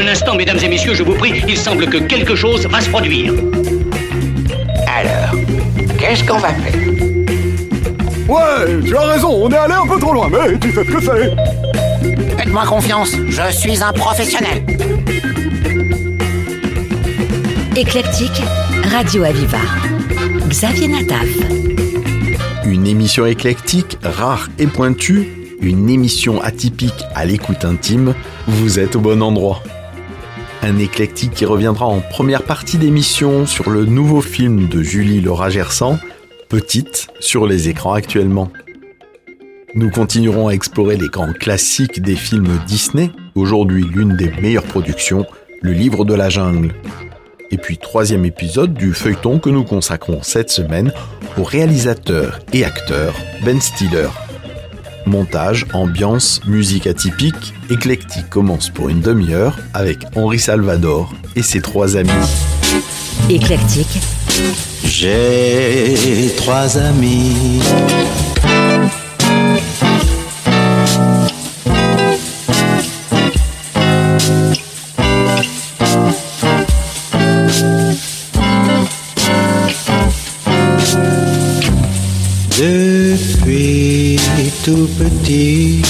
Un instant, mesdames et messieurs, je vous prie, il semble que quelque chose va se produire. Alors, qu'est-ce qu'on va faire? Ouais, tu as raison, on est allé un peu trop loin, mais tu sais ce que c'est. Faites-moi confiance, je suis un professionnel. Éclectique, Radio Aviva. Xavier Nataf. Une émission éclectique, rare et pointue, une émission atypique à l'écoute intime, vous êtes au bon endroit. Un éclectique qui reviendra en première partie d'émission sur le nouveau film de Julie Laura Gersan, Petite, sur les écrans actuellement. Nous continuerons à explorer les grands classiques des films Disney, aujourd'hui l'une des meilleures productions, Le Livre de la Jungle. Et puis troisième épisode du feuilleton que nous consacrons cette semaine au réalisateur et acteur Ben Stiller. Montage, ambiance, musique atypique, éclectique commence pour une demi-heure avec Henri Salvador et ses trois amis. Éclectique. J'ai trois amis. Tout petit,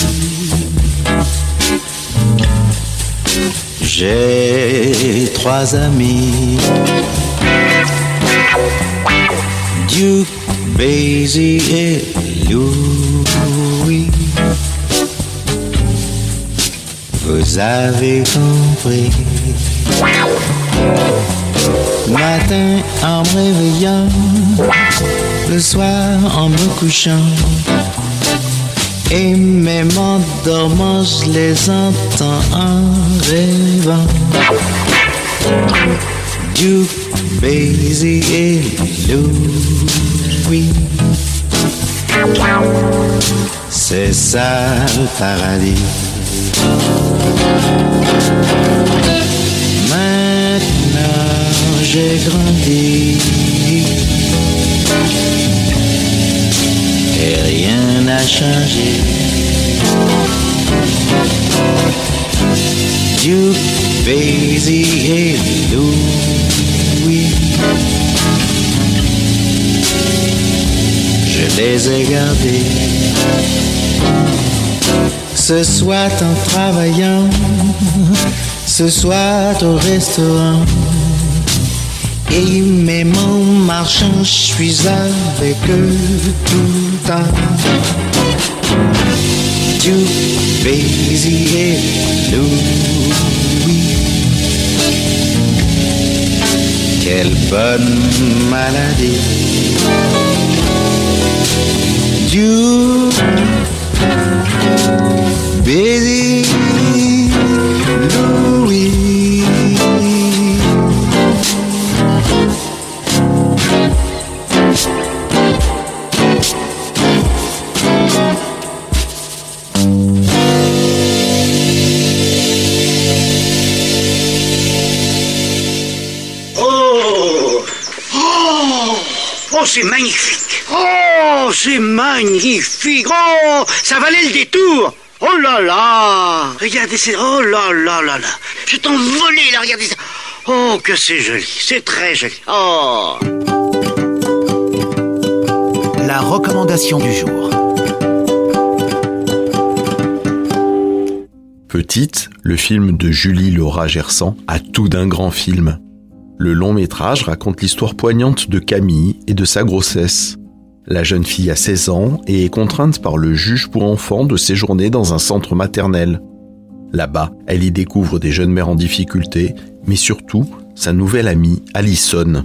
j'ai trois amis. Duke, Basie et Louis. Vous avez compris. Matin en me réveillant, le soir en me couchant. Et même en dormant, je les entends en rêvant. Duke, Basie et Louis. C'est ça le paradis. Maintenant j'ai grandi. Et rien n'a changé. Duke, Basie et Louis. Je les ai gardés. Ce soit en travaillant, ce soit au restaurant. Et même en marchant, je suis avec eux tout le temps. Duke, Basie et Louis. Quelle bonne maladie. Duke, Basie, c'est magnifique. Oh, c'est magnifique. Oh, ça valait le détour. Oh là là. Regardez, c'est... Oh là là là là. Je t'envolé là, regardez ça. Oh, que c'est joli, c'est très joli. Oh. La recommandation du jour. Petite, le film de Julie Laura Gersan a tout d'un grand film. Le long métrage raconte l'histoire poignante de Camille et de sa grossesse. La jeune fille a 16 ans et est contrainte par le juge pour enfants de séjourner dans un centre maternel. Là-bas, elle y découvre des jeunes mères en difficulté, mais surtout sa nouvelle amie, Allison.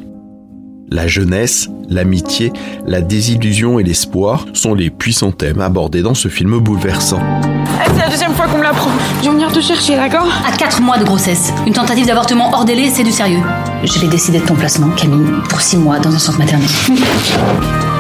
La jeunesse, l'amitié, la désillusion et l'espoir sont les puissants thèmes abordés dans ce film bouleversant. Eh, C'est la deuxième fois qu'on me l'apprend. Je vais venir te chercher, d'accord? À 4 mois de grossesse, une tentative d'avortement hors délai, c'est du sérieux. Je vais décider de ton placement, Camille, pour 6 mois dans un centre maternel.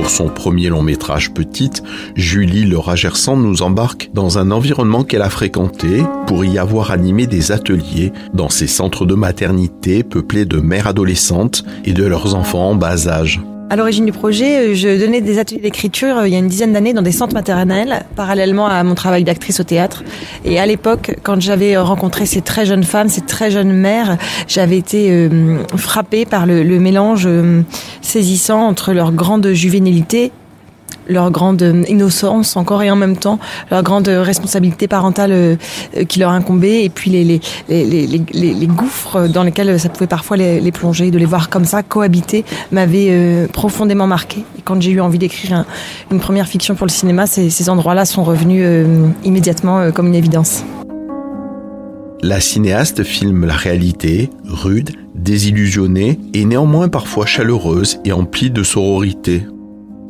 Pour son premier long métrage Petite, Julie Laura Gersan nous embarque dans un environnement qu'elle a fréquenté pour y avoir animé des ateliers dans ces centres de maternité peuplés de mères adolescentes et de leurs enfants en bas âge. À l'origine du projet, je donnais des ateliers d'écriture il y a une dizaine d'années dans des centres maternels, parallèlement à mon travail d'actrice au théâtre. Et à l'époque, quand j'avais rencontré ces très jeunes femmes, ces très jeunes mères, j'avais été frappée par le mélange saisissant entre leur grande juvénilité leur grande innocence encore et en même temps leur grande responsabilité parentale euh, qui leur incombait et puis les, les, les, les, les gouffres dans lesquels ça pouvait parfois les, plonger, de les voir comme ça cohabiter m'avait euh, profondément marqué. Et quand j'ai eu envie d'écrire une première fiction pour le cinéma, ces, endroits-là sont revenus euh, immédiatement comme une évidence. La cinéaste filme la réalité, rude, désillusionnée et néanmoins parfois chaleureuse et emplie de sororité.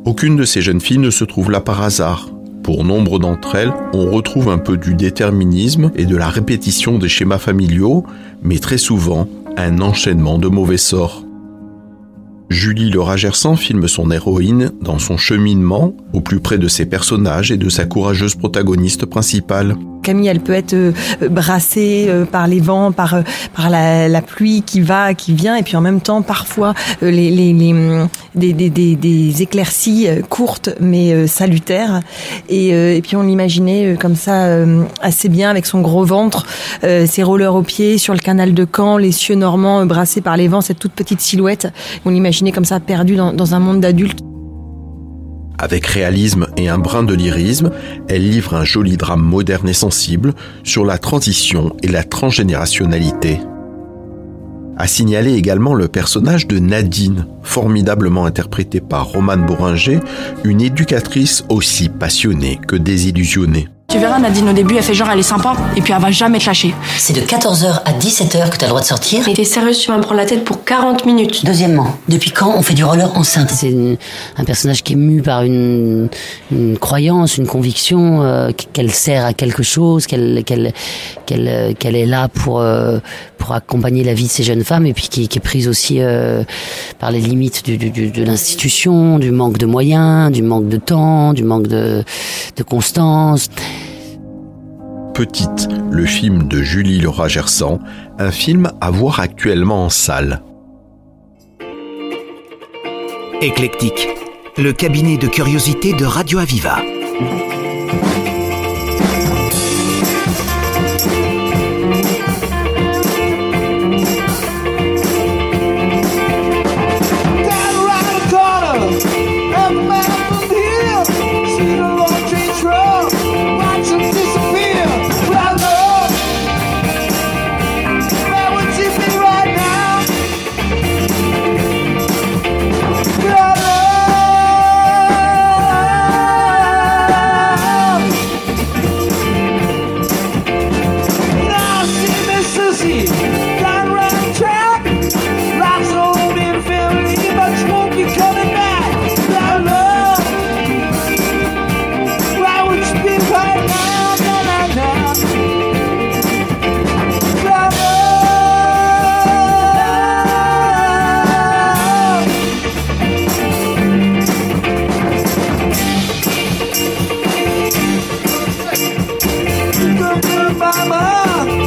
Aucune de ces jeunes filles ne se trouve là par hasard. Pour nombre d'entre elles, on retrouve un peu du déterminisme et de la répétition des schémas familiaux, mais très souvent un enchaînement de mauvais sorts. Julie Le Ragersan filme son héroïne dans son cheminement au plus près de ses personnages et de sa courageuse protagoniste principale. Camille, elle peut être euh, brassée euh, par les vents, par euh, par la, pluie qui va, qui vient, et puis en même temps parfois les, les, les des, des, des, éclaircies courtes mais salutaires. Et, et puis on l'imaginait comme ça assez bien avec son gros ventre, ses rollers aux pieds sur le canal de Caen, les cieux normands brassés par les vents, cette toute petite silhouette. On l'imaginait comme ça perdue dans, dans un monde d'adultes. Avec réalisme et un brin de lyrisme, elle livre un joli drame moderne et sensible sur la transition et la transgénérationnalité. A signaler également le personnage de Nadine, formidablement interprétée par Romane Bourringer, une éducatrice aussi passionnée que désillusionnée. Tu verras, Nadine, au début, elle fait genre, elle est sympa, et puis elle va jamais te lâcher. C'est de 14h à 17h que t'as le droit de sortir Mais t'es sérieuse, tu vas me prendre la tête pour 40 minutes. Deuxièmement, depuis quand on fait du roller enceinte? C'est un personnage qui est mu par une, croyance, une conviction, euh, qu'elle sert à quelque chose, qu'elle qu'elle qu'elle euh, qu'elle est là pour euh, pour accompagner la vie de ces jeunes femmes, et puis qui, est prise aussi par les limites du, de l'institution, du manque de moyens, du manque de temps, du manque de, de constance. Petite, le film de Julie Laura Gersan, un film à voir actuellement en salle. Éclectique, le cabinet de curiosité de Radio Aviva. acaba.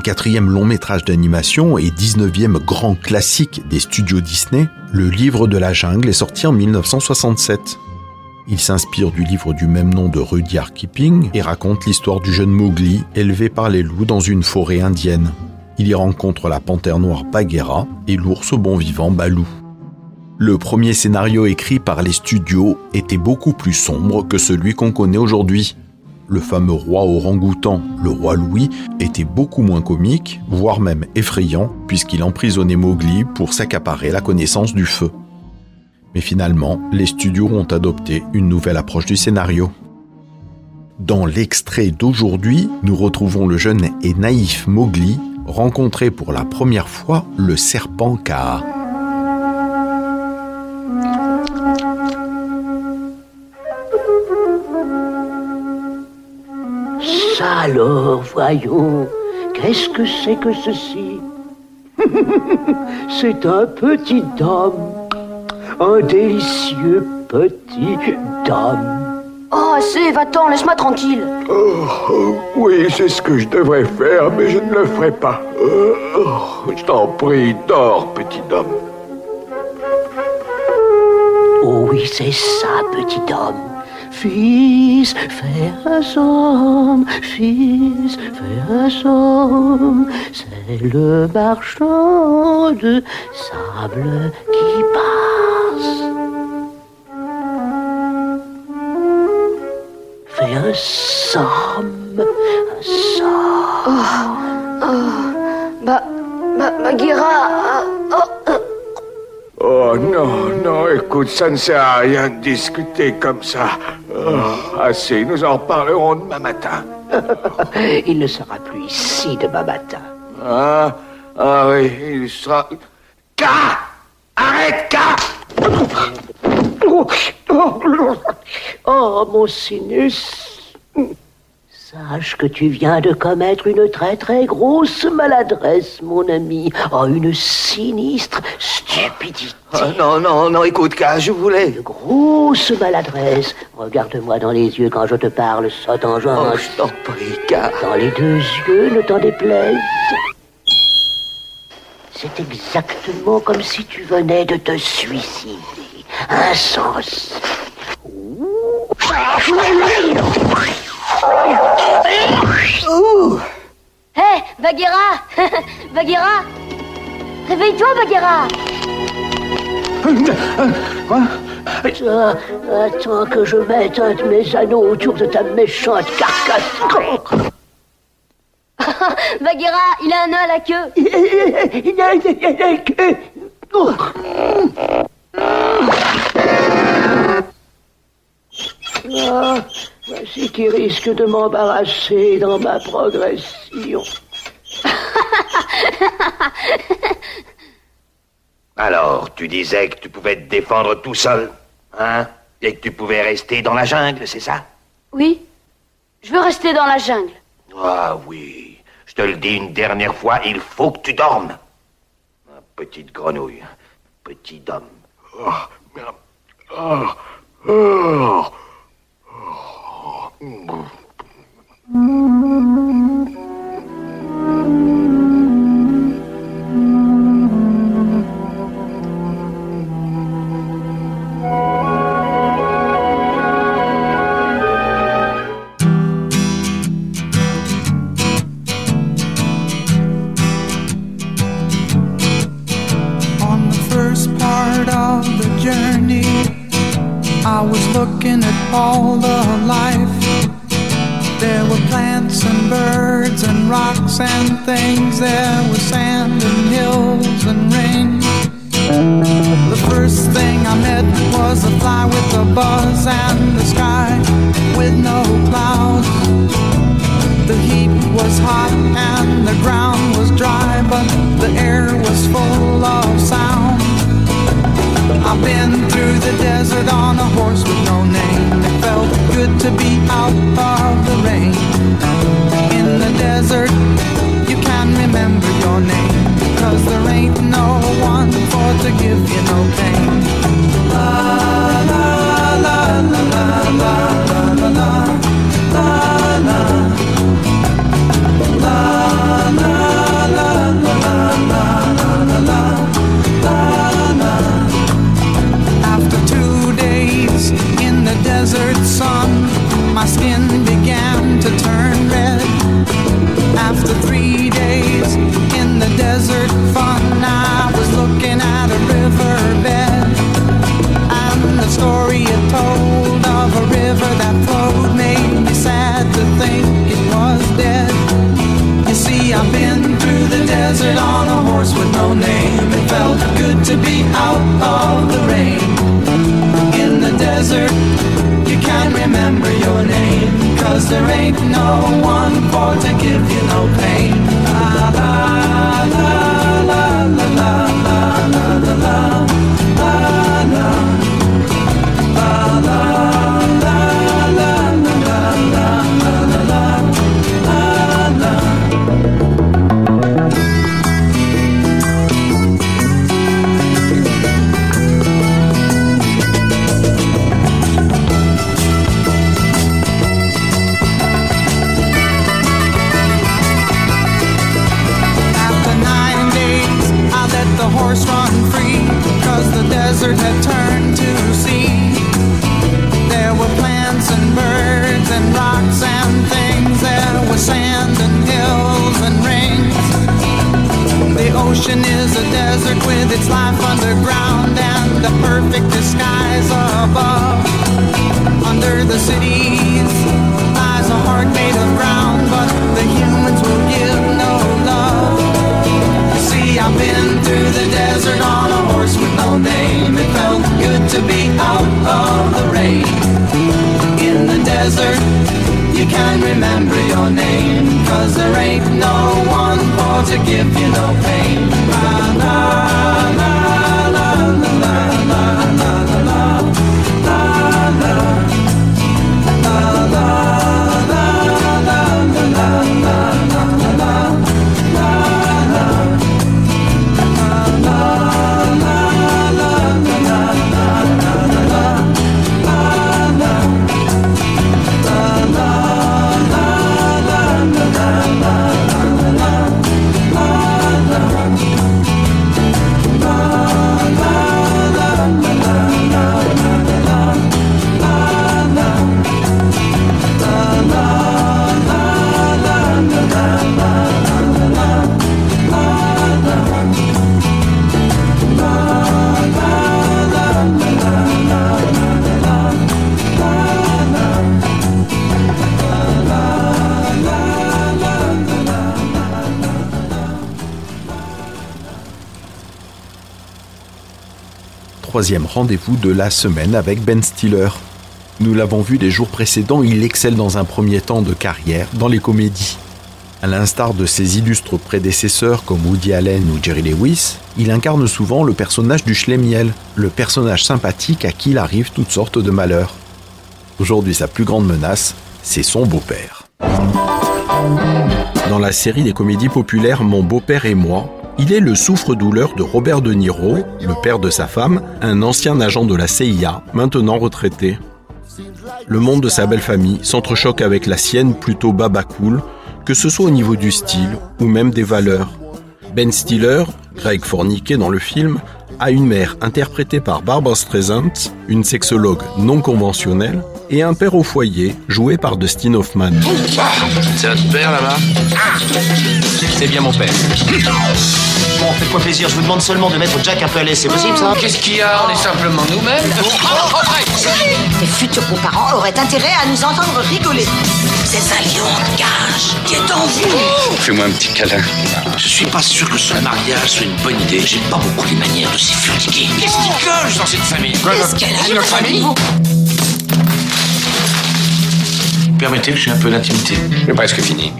24e long métrage d'animation et 19e grand classique des studios Disney, Le Livre de la Jungle est sorti en 1967. Il s'inspire du livre du même nom de Rudyard Kipling et raconte l'histoire du jeune Mowgli élevé par les loups dans une forêt indienne. Il y rencontre la panthère noire Bagheera et l'ours bon vivant Balou. Le premier scénario écrit par les studios était beaucoup plus sombre que celui qu'on connaît aujourd'hui. Le fameux roi orang-outan, le roi Louis, était beaucoup moins comique, voire même effrayant, puisqu'il emprisonnait Mowgli pour s'accaparer la connaissance du feu. Mais finalement, les studios ont adopté une nouvelle approche du scénario. Dans l'extrait d'aujourd'hui, nous retrouvons le jeune et naïf Mowgli rencontrer pour la première fois le serpent Kaa. Alors, voyons, qu'est-ce que c'est que ceci? C'est un petit homme un délicieux petit dame. Oh, assez, va-t'en, laisse-moi tranquille. Oh, oh, oui, c'est ce que je devrais faire, mais je ne le ferai pas. Oh, je t'en prie, dors, petit homme. Oh oui, c'est ça, petit homme. Fils, fais un somme, fils, fais un somme. C'est le marchand de sable qui passe. Fais un somme, un somme. Oh, oh, bah, bah, Bagheera, oh, oh. Oh non, non, écoute, ça ne sert à rien de discuter comme ça. Oh, assez, nous en reparlerons demain matin. il ne sera plus ici demain matin. Ah, ah oui, il sera... K Arrête, K Oh, mon sinus Sache que tu viens de commettre une très très grosse maladresse, mon ami. Oh, une sinistre stupidité. Oh, non, non, non, écoute, K, je voulais. Une grosse maladresse. Regarde-moi dans les yeux quand je te parle, saute en Oh, je t'en prie, K. Dans les deux yeux, ne t'en déplaise. C'est exactement comme si tu venais de te suicider. Insensé. Hé, hey, Bagheera Bagheera Réveille-toi, Bagheera Quoi? Attends, attends que je mette un de mes anneaux autour de ta méchante carcasse. Bagheera, il a un nœud à la queue. Il a, il a la queue. Ah, voici qui risque de m'embarrasser dans ma progression. Alors, tu disais que tu pouvais te défendre tout seul, hein Et que tu pouvais rester dans la jungle, c'est ça? Oui, je veux rester dans la jungle. Ah oui, je te le dis une dernière fois, il faut que tu dormes. Petite grenouille, petit homme. Oh, oh, oh. I was looking at all the life. There were plants and birds and rocks and things. There was sand and hills and rain. The first thing I met was a fly with a buzz and the sky with no clouds. The heat was hot and the ground was dry, but the air was full of sound. I've been through the desert on a horse with no name. Felt good to be out of the rain. In the desert, you can remember your name, cause there ain't no one for to give you no pain. La la above. Under the cities lies a heart made of ground, but the humans will give no love. You see, I've been through the desert on a horse with no name. It felt good to be out of the rain. In the desert, you can't remember your name, cause there ain't no one for to give you no pain. Troisième rendez-vous de la semaine avec Ben Stiller. Nous l'avons vu les jours précédents, il excelle dans un premier temps de carrière dans les comédies. À l'instar de ses illustres prédécesseurs comme Woody Allen ou Jerry Lewis, il incarne souvent le personnage du Schlemiel, le personnage sympathique à qui il arrive toutes sortes de malheurs. Aujourd'hui, sa plus grande menace, c'est son beau-père. Dans la série des comédies populaires Mon beau-père et moi, il est le souffre-douleur de Robert De Niro, le père de sa femme, un ancien agent de la CIA, maintenant retraité. Le monde de sa belle famille s'entrechoque avec la sienne plutôt baba cool, que ce soit au niveau du style ou même des valeurs. Ben Stiller, Greg Forniquet dans le film, a une mère interprétée par Barbara Streisand, une sexologue non conventionnelle, et un père au foyer joué par Dustin Hoffman. C'est notre père là-bas C'est bien mon père. Bon, faites-moi plaisir, je vous demande seulement de mettre Jack un peu à l'aise, c'est possible ça Qu'est-ce qu'il y a On est simplement nous-mêmes. Tes futurs beaux-parents auraient intérêt à nous entendre rigoler. C'est un lion de cage qui est en vous. Fais-moi un petit câlin. Je suis pas sûr que ce mariage soit une bonne idée. J'aime pas beaucoup les manières de fliqués. Qu'est-ce qui cloche dans cette famille? Qu'est-ce qu'elle a notre famille? Permettez que j'ai un peu d'intimité. C'est presque fini.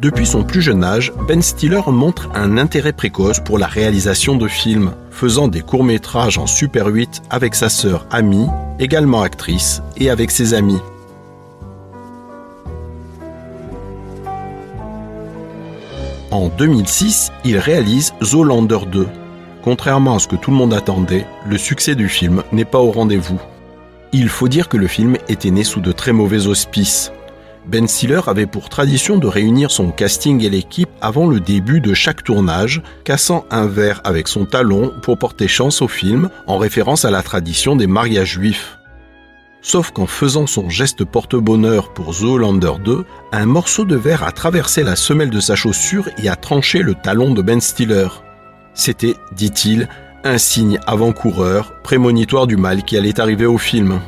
Depuis son plus jeune âge, Ben Stiller montre un intérêt précoce pour la réalisation de films, faisant des courts-métrages en Super 8 avec sa sœur Amy, également actrice, et avec ses amis. En 2006, il réalise Zoolander 2. Contrairement à ce que tout le monde attendait, le succès du film n'est pas au rendez-vous. Il faut dire que le film était né sous de très mauvais auspices. Ben Stiller avait pour tradition de réunir son casting et l'équipe avant le début de chaque tournage, cassant un verre avec son talon pour porter chance au film en référence à la tradition des mariages juifs. Sauf qu'en faisant son geste porte-bonheur pour Zoolander 2, un morceau de verre a traversé la semelle de sa chaussure et a tranché le talon de Ben Stiller. C'était, dit-il, un signe avant-coureur, prémonitoire du mal qui allait arriver au film.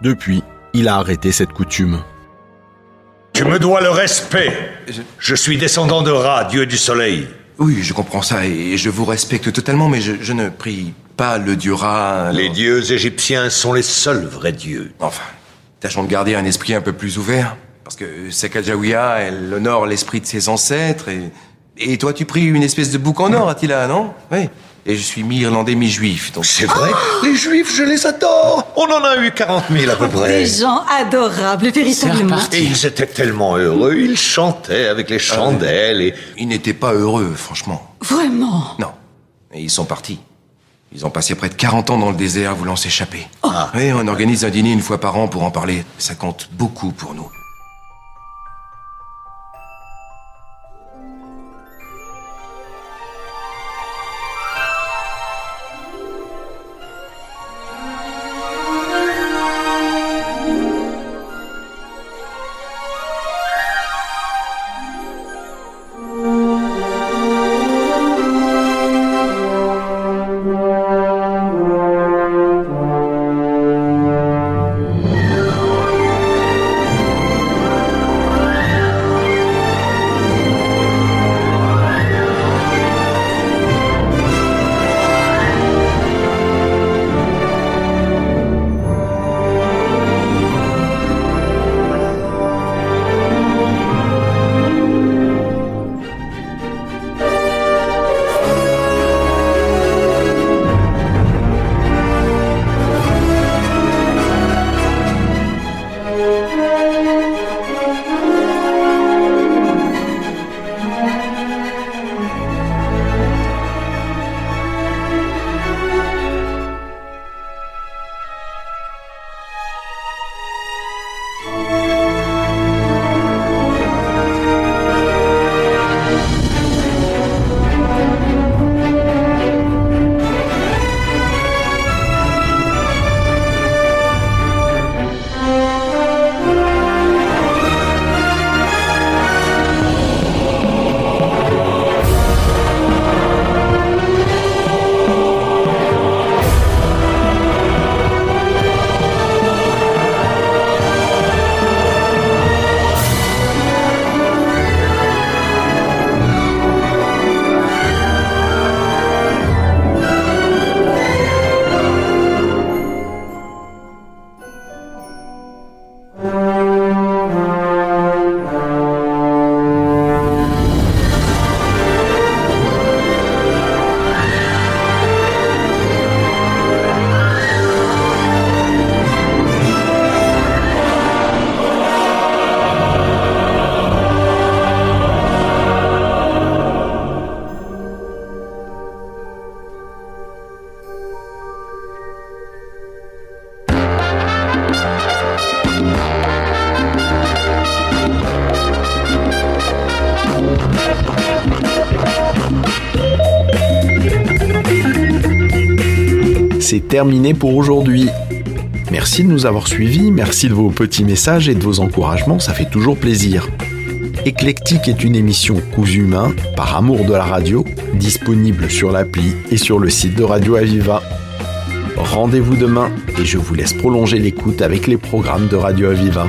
Depuis, il a arrêté cette coutume. Tu me dois le respect. Je suis descendant de Ra, dieu du soleil. Oui, je comprends ça et je vous respecte totalement, mais je, je ne prie pas le dieu Ra. Les dieux égyptiens sont les seuls vrais dieux. Enfin, tâchons de garder un esprit un peu plus ouvert. Parce que Sakajawiya, elle honore l'esprit de ses ancêtres et... Et toi, tu pries une espèce de bouc en or, Attila, non? Oui. Et je suis mi-irlandais, mi-juif, donc... C'est vrai? Les juifs, je les adore On en a eu 40 000 à peu près. Des gens adorables, véritablement. Et ils étaient tellement heureux, ils chantaient avec les chandelles et... Ils n'étaient pas heureux, franchement. Vraiment? Non. Et ils sont partis. Ils ont passé près de 40 ans dans le désert voulant s'échapper. Oui, on organise un dîner une fois par an pour en parler. Ça compte beaucoup pour nous. Terminé pour aujourd'hui. Merci de nous avoir suivis, merci de vos petits messages et de vos encouragements, ça fait toujours plaisir. Éclectique est une émission cousu humain par amour de la radio, disponible sur l'appli et sur le site de Radio Aviva. Rendez-vous demain et je vous laisse prolonger l'écoute avec les programmes de Radio Aviva.